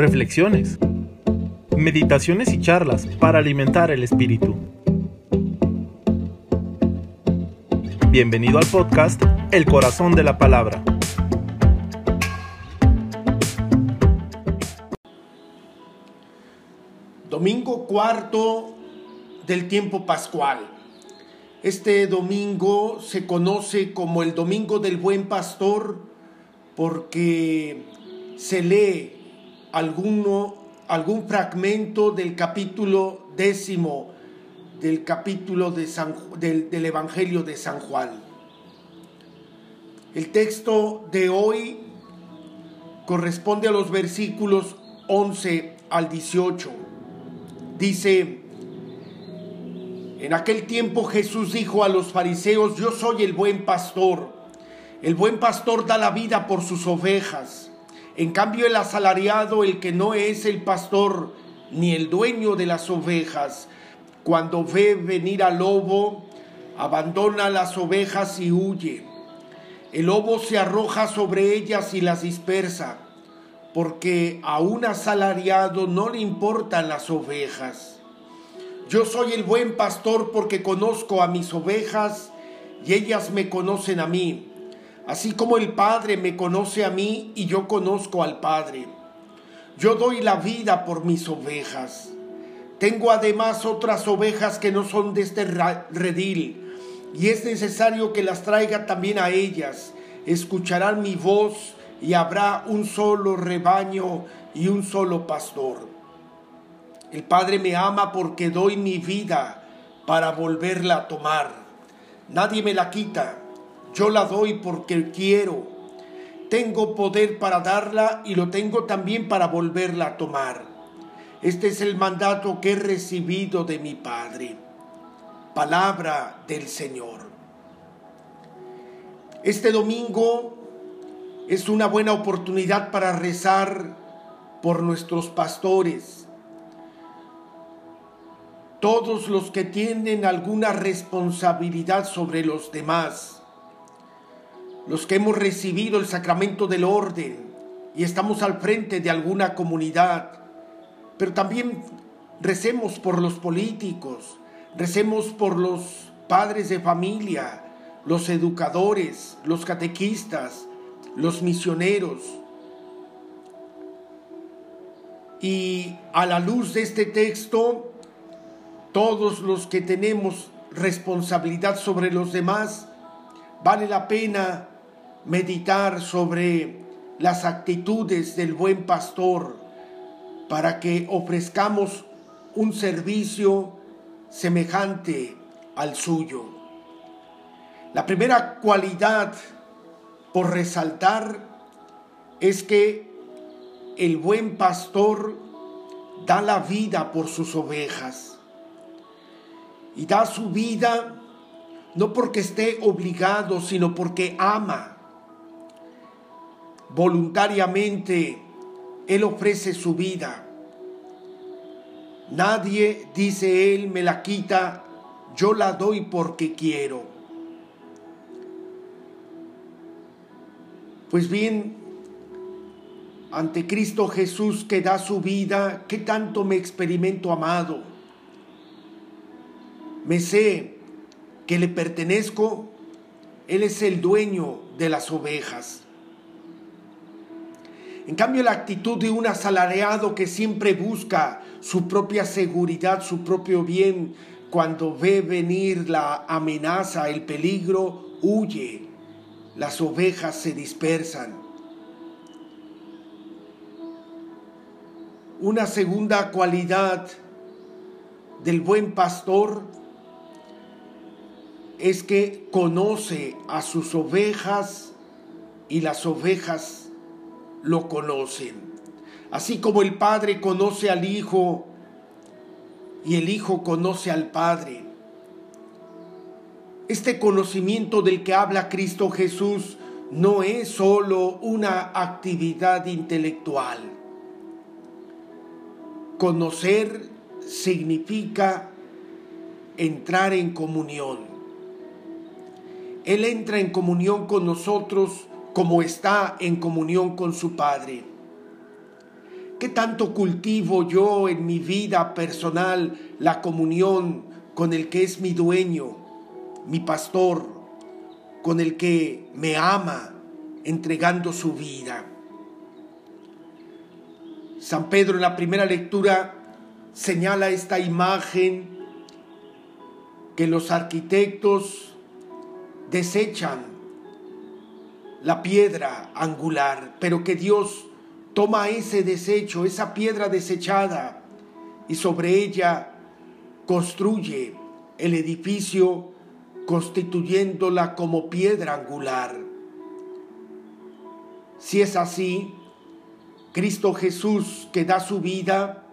reflexiones, meditaciones y charlas para alimentar el espíritu. Bienvenido al podcast El Corazón de la Palabra. Domingo cuarto del tiempo pascual. Este domingo se conoce como el Domingo del Buen Pastor porque se lee alguno, algún fragmento del capítulo décimo del capítulo de del, del Evangelio de San Juan. El texto de hoy corresponde a los versículos 11 al 18. Dice, en aquel tiempo Jesús dijo a los fariseos, yo soy el buen pastor. El buen pastor da la vida por sus ovejas. En cambio el asalariado, el que no es el pastor ni el dueño de las ovejas, cuando ve venir al lobo, abandona las ovejas y huye. El lobo se arroja sobre ellas y las dispersa, porque a un asalariado no le importan las ovejas. Yo soy el buen pastor porque conozco a mis ovejas y ellas me conocen a mí, así como el Padre me conoce a mí y yo conozco al Padre. Yo doy la vida por mis ovejas. Tengo además otras ovejas que no son de este redil, y es necesario que las traiga también a ellas. Escucharán mi voz y habrá un solo rebaño y un solo pastor. El Padre me ama porque doy mi vida para volverla a tomar. Nadie me la quita. Yo la doy porque quiero. Tengo poder para darla y lo tengo también para volverla a tomar. Este es el mandato que he recibido de mi Padre. Palabra del Señor. Este domingo es una buena oportunidad para rezar por nuestros pastores todos los que tienen alguna responsabilidad sobre los demás, los que hemos recibido el sacramento del orden y estamos al frente de alguna comunidad, pero también recemos por los políticos, recemos por los padres de familia, los educadores, los catequistas, los misioneros. Y a la luz de este texto, todos los que tenemos responsabilidad sobre los demás, vale la pena meditar sobre las actitudes del buen pastor para que ofrezcamos un servicio semejante al suyo. La primera cualidad por resaltar es que el buen pastor da la vida por sus ovejas y da su vida no porque esté obligado, sino porque ama. Voluntariamente Él ofrece su vida. Nadie, dice Él, me la quita, yo la doy porque quiero. Pues bien, ante Cristo Jesús que da su vida, ¿qué tanto me experimento amado? me sé que le pertenezco, Él es el dueño de las ovejas. En cambio, la actitud de un asalariado que siempre busca su propia seguridad, su propio bien, cuando ve venir la amenaza, el peligro, huye. Las ovejas se dispersan. Una segunda cualidad del buen pastor es que conoce a sus ovejas y las ovejas lo conocen. Así como el Padre conoce al Hijo y el Hijo conoce al Padre. Este conocimiento del que habla Cristo Jesús no es solo una actividad intelectual. Conocer significa entrar en comunión. Él entra en comunión con nosotros como está en comunión con su Padre. ¿Qué tanto cultivo yo en mi vida personal la comunión con el que es mi dueño, mi pastor, con el que me ama, entregando su vida? San Pedro en la primera lectura señala esta imagen que los arquitectos desechan la piedra angular, pero que Dios toma ese desecho, esa piedra desechada, y sobre ella construye el edificio constituyéndola como piedra angular. Si es así, Cristo Jesús que da su vida,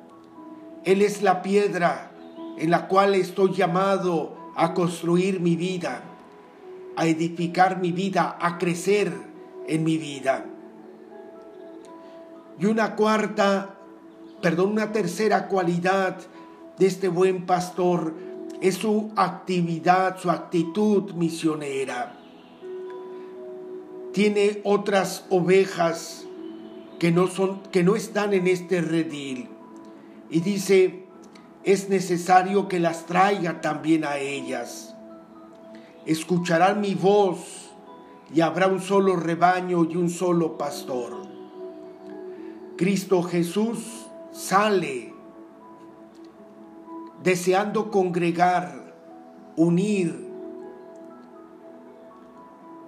Él es la piedra en la cual estoy llamado a construir mi vida, a edificar mi vida, a crecer en mi vida. Y una cuarta, perdón, una tercera cualidad de este buen pastor es su actividad, su actitud misionera. Tiene otras ovejas que no son que no están en este redil y dice, es necesario que las traiga también a ellas. Escucharán mi voz y habrá un solo rebaño y un solo pastor. Cristo Jesús sale deseando congregar, unir,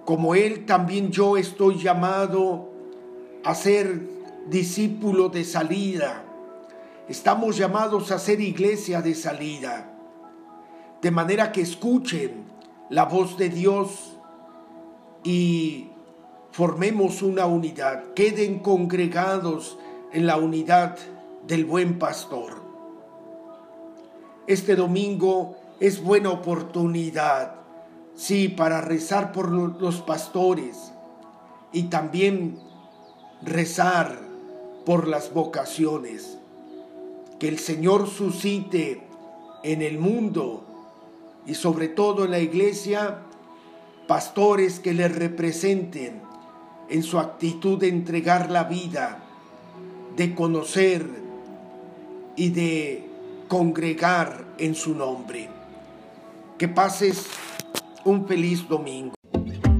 como Él también yo estoy llamado a ser discípulo de salida. Estamos llamados a ser iglesia de salida, de manera que escuchen la voz de Dios y formemos una unidad, queden congregados en la unidad del buen pastor. Este domingo es buena oportunidad, sí, para rezar por los pastores y también rezar por las vocaciones. Que el Señor suscite en el mundo y sobre todo en la iglesia pastores que le representen en su actitud de entregar la vida, de conocer y de congregar en su nombre. Que pases un feliz domingo.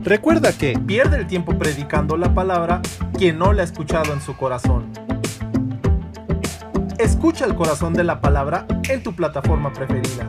Recuerda que pierde el tiempo predicando la palabra quien no la ha escuchado en su corazón. Escucha el corazón de la palabra en tu plataforma preferida